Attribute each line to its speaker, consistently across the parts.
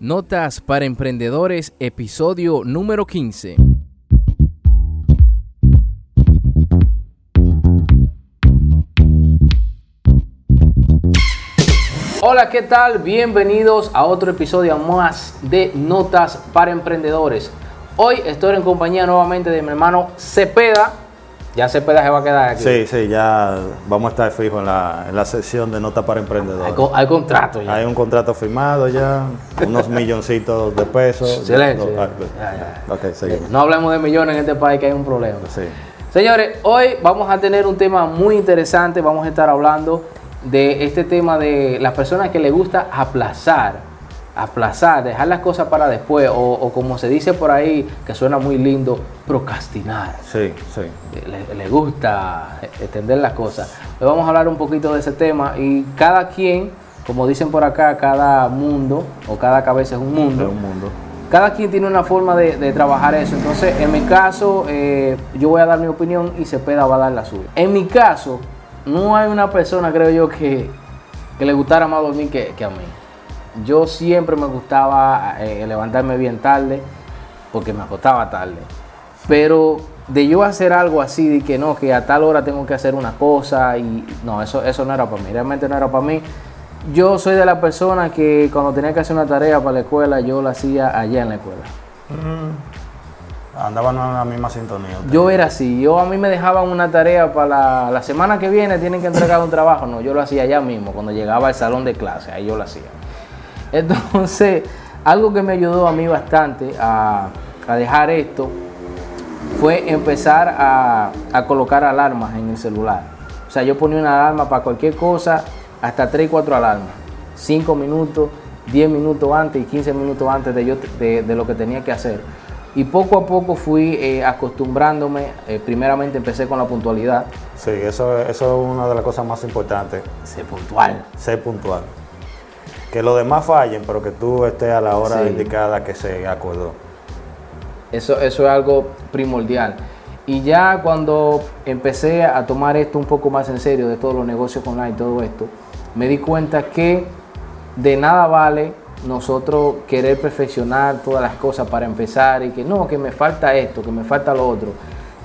Speaker 1: Notas para Emprendedores, episodio número 15. Hola, ¿qué tal? Bienvenidos a otro episodio más de Notas para Emprendedores. Hoy estoy en compañía nuevamente de mi hermano Cepeda. Ya Cepeda se va a quedar aquí.
Speaker 2: Sí, sí, ya vamos a estar fijos en la, en la sesión de Notas para Emprendedores.
Speaker 1: Hay, hay contrato ya.
Speaker 2: Hay un contrato firmado ya, unos milloncitos de pesos.
Speaker 1: Silencio.
Speaker 2: No, ah,
Speaker 1: Ya, ya.
Speaker 2: Ok, seguimos.
Speaker 1: No hablemos de millones en este país que hay un problema.
Speaker 2: Sí.
Speaker 1: Señores, hoy vamos a tener un tema muy interesante. Vamos a estar hablando de este tema de las personas que les gusta aplazar, aplazar, dejar las cosas para después, o, o como se dice por ahí, que suena muy lindo, procrastinar.
Speaker 2: Sí, sí.
Speaker 1: Le, le gusta extender las cosas. Hoy vamos a hablar un poquito de ese tema y cada quien, como dicen por acá, cada mundo o cada cabeza es un mundo.
Speaker 2: un mundo.
Speaker 1: Cada quien tiene una forma de, de trabajar eso. Entonces, en mi caso, eh, yo voy a dar mi opinión y Cepeda va a dar la suya. En mi caso, no hay una persona, creo yo, que, que le gustara más dormir que, que a mí. Yo siempre me gustaba eh, levantarme bien tarde porque me acostaba tarde. Pero de yo hacer algo así, de que no, que a tal hora tengo que hacer una cosa y no, eso, eso no era para mí, realmente no era para mí. Yo soy de la persona que cuando tenía que hacer una tarea para la escuela, yo la hacía allá en la escuela.
Speaker 2: Andaban en la misma sintonía.
Speaker 1: Yo era así, yo a mí me dejaban una tarea para la, la semana que viene, tienen que entregar un trabajo, no, yo lo hacía allá mismo, cuando llegaba al salón de clase, ahí yo lo hacía. Entonces, algo que me ayudó a mí bastante a, a dejar esto fue empezar a, a colocar alarmas en el celular. O sea, yo ponía una alarma para cualquier cosa, hasta 3 y 4 alarmas. 5 minutos, 10 minutos antes y 15 minutos antes de, yo, de, de lo que tenía que hacer. Y poco a poco fui eh, acostumbrándome. eh, primeramente empecé con la puntualidad.
Speaker 2: Sí, eso, eso es una de las cosas más importantes.
Speaker 1: Ser puntual.
Speaker 2: Ser puntual. Que los demás fallen, pero que tú estés a la hora
Speaker 1: Sí.
Speaker 2: indicada que se acordó.
Speaker 1: Eso, eso es algo primordial. Y ya cuando empecé a tomar esto un poco más en serio, de todos los negocios online y todo esto, me di cuenta que de nada vale nosotros querer perfeccionar todas las cosas para empezar y que no, que me falta esto, que me falta lo otro.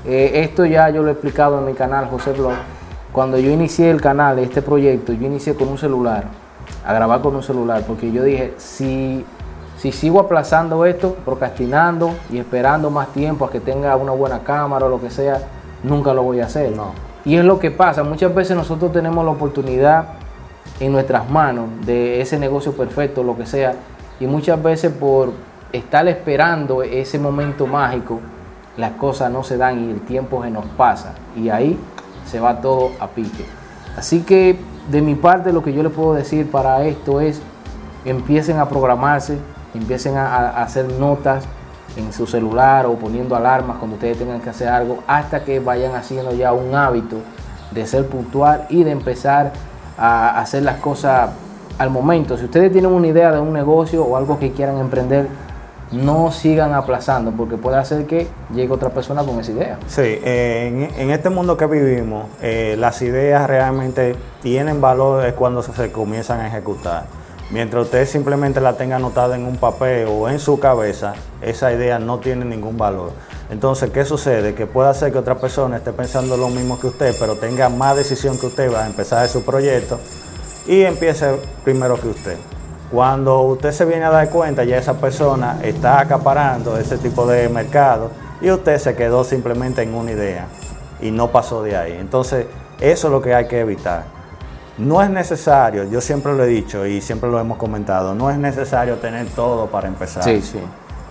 Speaker 1: Eh, esto ya yo lo he explicado en mi canal José Blog. Cuando yo inicié el canal, este proyecto, yo inicié con un celular, a grabar con un celular, porque yo dije, si si sigo aplazando esto, procrastinando y esperando más tiempo a que tenga una buena cámara o lo que sea, nunca lo voy a hacer.
Speaker 2: No.
Speaker 1: Y es lo que pasa, muchas veces nosotros tenemos la oportunidad en nuestras manos de ese negocio perfecto, lo que sea, y muchas veces por estar esperando ese momento mágico, las cosas no se dan y el tiempo se nos pasa y ahí se va todo a pique. Así que de mi parte lo que yo les puedo decir para esto es empiecen a programarse, empiecen a, hacer notas en su celular o poniendo alarmas cuando ustedes tengan que hacer algo hasta que vayan haciendo ya un hábito de ser puntual y de empezar a hacer las cosas al momento. Si ustedes tienen una idea de un negocio o algo que quieran emprender, no sigan aplazando porque puede hacer que llegue otra persona con esa idea.
Speaker 2: Sí, en, este mundo que vivimos, eh, las ideas realmente tienen valor cuando se, se comienzan a ejecutar. Mientras usted simplemente la tenga anotada en un papel o en su cabeza, esa idea no tiene ningún valor. Entonces, ¿qué sucede? Que puede hacer que otra persona esté pensando lo mismo que usted, pero tenga más decisión que usted va a empezar su proyecto y empiece primero que usted. Cuando usted se viene a dar cuenta, ya esa persona está acaparando ese tipo de mercado y usted se quedó simplemente en una idea y no pasó de ahí. Entonces, eso es lo que hay que evitar. No es necesario, yo siempre lo he dicho y siempre lo hemos comentado, no es necesario tener todo para empezar.
Speaker 1: Sí, sí.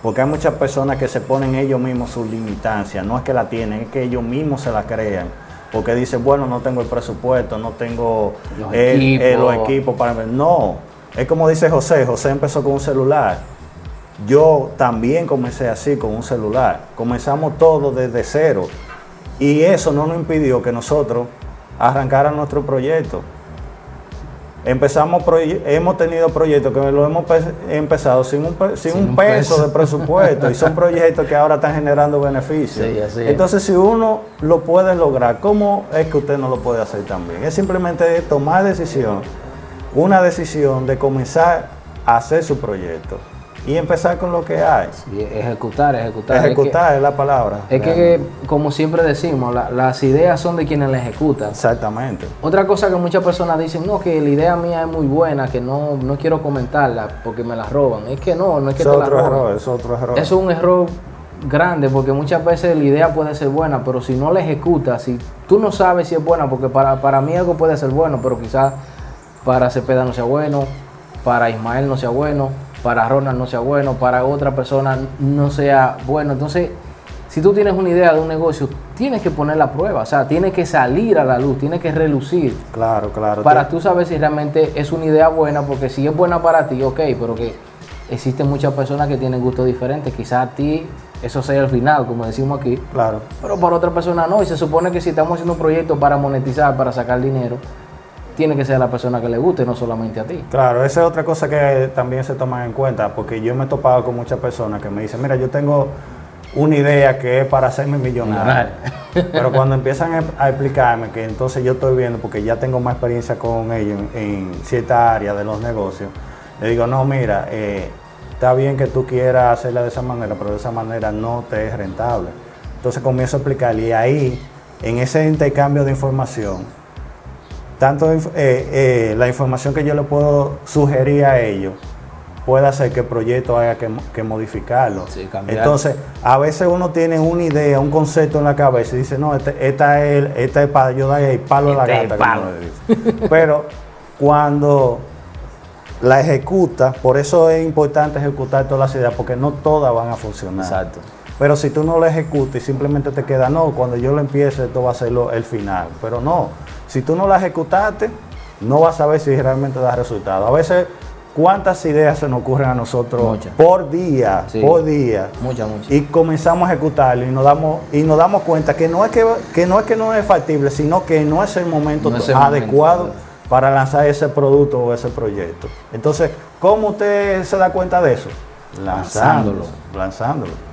Speaker 2: Porque hay muchas personas que se ponen ellos mismos sus limitancias, no es que la tienen, es que ellos mismos se la crean. Porque dicen, bueno, no tengo el presupuesto, no tengo
Speaker 1: Los
Speaker 2: el-
Speaker 1: equipos.
Speaker 2: los equipos para... No, es como dice José, José empezó con un celular. Yo también comencé así, con un celular. Comenzamos todo desde cero. Y eso no nos impidió que nosotros arrancara nuestro proyecto. Empezamos proye- hemos tenido proyectos que lo hemos pe- empezado sin un, pe- sin
Speaker 1: Sin
Speaker 2: un
Speaker 1: un
Speaker 2: peso,
Speaker 1: peso.
Speaker 2: de presupuesto y son proyectos que ahora están generando beneficios.
Speaker 1: Sí.
Speaker 2: Entonces, si uno lo puede lograr, ¿cómo es que usted no lo puede hacer también? Es simplemente tomar decisión, una decisión de comenzar a hacer su proyecto. y empezar con lo que hay.
Speaker 1: Y ejecutar, ejecutar.
Speaker 2: Ejecutar es, la palabra.
Speaker 1: Es que, como siempre decimos, las ideas son de quienes las ejecutan.
Speaker 2: Exactamente.
Speaker 1: Otra cosa que muchas personas dicen, no, que la idea mía es muy buena, que no, no quiero comentarla porque me la roban. Es que no, no es que
Speaker 2: es
Speaker 1: te
Speaker 2: otro
Speaker 1: la roban.
Speaker 2: Error, es otro error.
Speaker 1: Es un error grande porque muchas veces la idea puede ser buena, pero si no la ejecutas, si tú no sabes si es buena, porque para, para mí algo puede ser bueno, pero quizás para Cepeda no sea bueno, para Ismael no sea bueno, para Ronald no sea bueno, para otra persona no sea bueno. Entonces, si tú tienes una idea de un negocio, tienes que poner la prueba, o sea, tiene que salir a la luz, tiene que relucir.
Speaker 2: Claro, claro.
Speaker 1: Para tú saber si realmente es una idea buena, porque si es buena para ti, ok, pero que existen muchas personas que tienen gustos diferentes, quizás a ti eso sea el final, como decimos aquí.
Speaker 2: Claro.
Speaker 1: Pero para otra persona no, y se supone que si estamos haciendo un proyecto para monetizar, para sacar dinero, tiene que ser la persona que le guste, no solamente a ti.
Speaker 2: Claro, esa es otra cosa que también se toma en cuenta, porque yo me he topado con muchas personas que me dicen, mira, yo tengo una idea que es para hacerme millonario. Pero cuando empiezan a explicarme que entonces yo estoy viendo, porque ya tengo más experiencia con ellos en, cierta área de los negocios, le digo, no, mira, eh, está bien que tú quieras hacerla de esa manera, pero de esa manera no te es rentable. Entonces comienzo a explicarle y ahí, en ese intercambio de información, tanto eh, eh, la información que yo le puedo sugerir a ellos puede hacer que el proyecto haya que, modificarlo. Entonces, a veces uno tiene una idea, un concepto en la cabeza y dice, no, este, esta, es, esta es para yo dar el palo a la
Speaker 1: este
Speaker 2: gata. Pero cuando la ejecuta, por eso es importante ejecutar todas las ideas, porque no todas van a funcionar.
Speaker 1: Exacto.
Speaker 2: Pero si tú no la ejecutas y simplemente te queda, no, cuando yo lo empiece, esto va a ser el final. Pero no, si tú no la ejecutaste, no vas a ver si realmente da resultado. A veces, ¿cuántas ideas se nos ocurren a nosotros por día? Por día.
Speaker 1: Muchas, muchas.
Speaker 2: Y comenzamos a ejecutarlo y nos damos, y nos damos cuenta que no es que, no es que no es factible, sino que no es el momento adecuado para lanzar ese producto o ese proyecto. Entonces, ¿cómo usted se da cuenta de eso? Lanzándolo. Lanzándolo.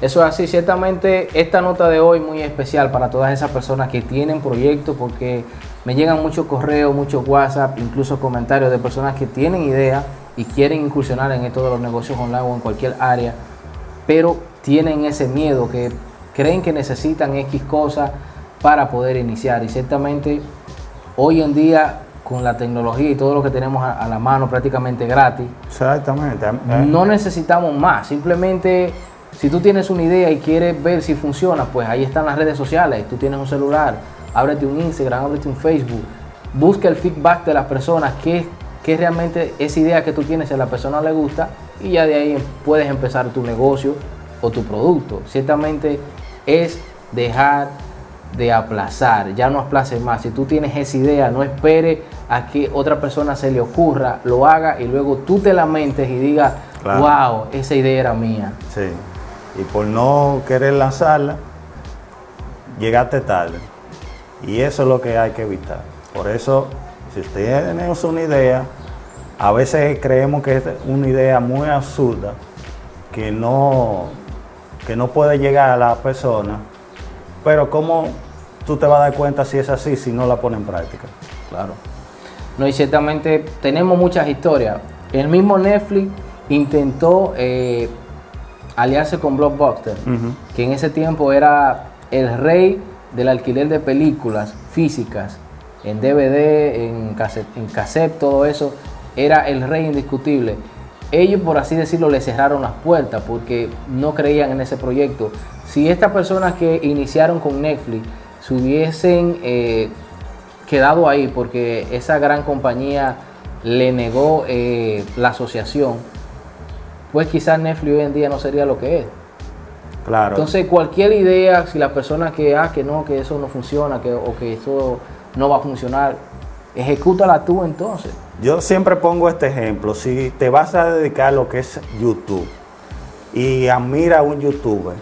Speaker 1: Eso es así, ciertamente esta nota de hoy muy especial para todas esas personas que tienen proyectos porque me llegan muchos correos, muchos WhatsApp, incluso comentarios de personas que tienen idea y quieren incursionar en esto de los negocios online o en cualquier área, pero tienen ese miedo que creen que necesitan X cosas para poder iniciar y ciertamente hoy en día con la tecnología y todo lo que tenemos a, la mano prácticamente gratis.
Speaker 2: Exactamente.
Speaker 1: No necesitamos más, simplemente si tú tienes una idea y quieres ver si funciona, pues ahí están las redes sociales, tú tienes un celular, ábrete un Instagram, ábrete un Facebook, busca el feedback de las personas, qué, qué realmente esa idea que tú tienes, si a la persona le gusta, y ya de ahí puedes empezar tu negocio o tu producto. Ciertamente es dejar de aplazar, ya no aplace más. Si tú tienes esa idea, no espere a que otra persona se le ocurra, lo haga y luego tú te lamentes y digas, wow, esa idea era mía.
Speaker 2: Sí, y por no querer lanzarla, llegaste tarde. Y eso es lo que hay que evitar. Por eso, si usted tiene una idea, a veces creemos que es una idea muy absurda, que no, que no puede llegar a la persona pero ¿cómo tú te vas a dar cuenta si es así si no la pones en práctica?
Speaker 1: Claro. No, y ciertamente tenemos muchas historias. El mismo Netflix intentó eh, aliarse con Blockbuster, que en ese tiempo era el rey del alquiler de películas físicas, en DVD, en cassette, todo eso, era el rey indiscutible. Ellos, por así decirlo, le cerraron las puertas porque no creían en ese proyecto. Si estas personas que iniciaron con Netflix se hubiesen eh, quedado ahí porque esa gran compañía le negó eh, la asociación, pues quizás Netflix hoy en día no sería lo que es.
Speaker 2: Claro.
Speaker 1: Entonces cualquier idea, si la persona que, ah, que no, que eso no funciona, que, o que eso no va a funcionar, ejecútala tú entonces.
Speaker 2: Yo siempre pongo este ejemplo, si te vas a dedicar a lo que es YouTube y admira a un youtuber,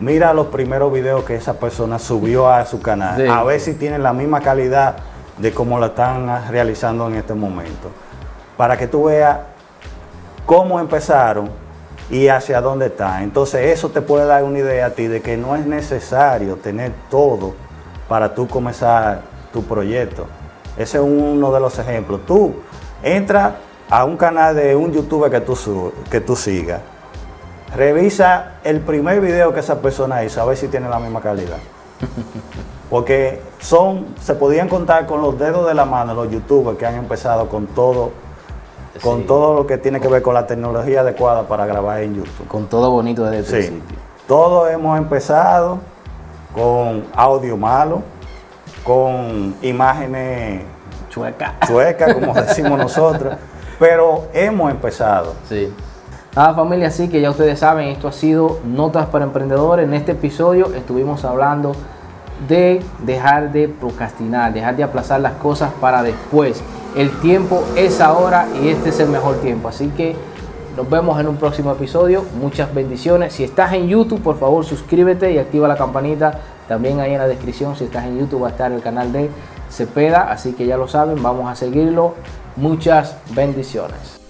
Speaker 2: mira los primeros videos que esa persona subió a su canal, a ver si tienen la misma calidad de como lo están realizando en este momento. Para que tú veas cómo empezaron y hacia dónde están. Entonces eso te puede dar una idea a ti de que no es necesario tener todo para tú comenzar tu proyecto. Ese es uno de los ejemplos. Tú entra a un canal de un youtuber que tú, que tú sigas, revisa el primer video que esa persona hizo, a ver si tiene la misma calidad. Porque son, se podían contar con los dedos de la mano los youtubers que han empezado con todo, con
Speaker 1: Sí.
Speaker 2: todo lo que tiene que ver con la tecnología adecuada para grabar en YouTube.
Speaker 1: Con todo bonito desde el
Speaker 2: Sí,
Speaker 1: principio.
Speaker 2: todos hemos empezado con audio malo, con imágenes
Speaker 1: Chueca.
Speaker 2: chuecas, como decimos nosotros, pero hemos empezado.
Speaker 1: Sí. Nada familia, así que ya ustedes saben, esto ha sido Notas para Emprendedores. En este episodio estuvimos hablando de dejar de procrastinar, dejar de aplazar las cosas para después. El tiempo es ahora y este es el mejor tiempo. Así que nos vemos en un próximo episodio. Muchas bendiciones. Si estás en YouTube, por favor suscríbete y activa la campanita. También ahí en la descripción, si estás en YouTube, va a estar el canal de Cepeda. Así que ya lo saben, vamos a seguirlo. Muchas bendiciones.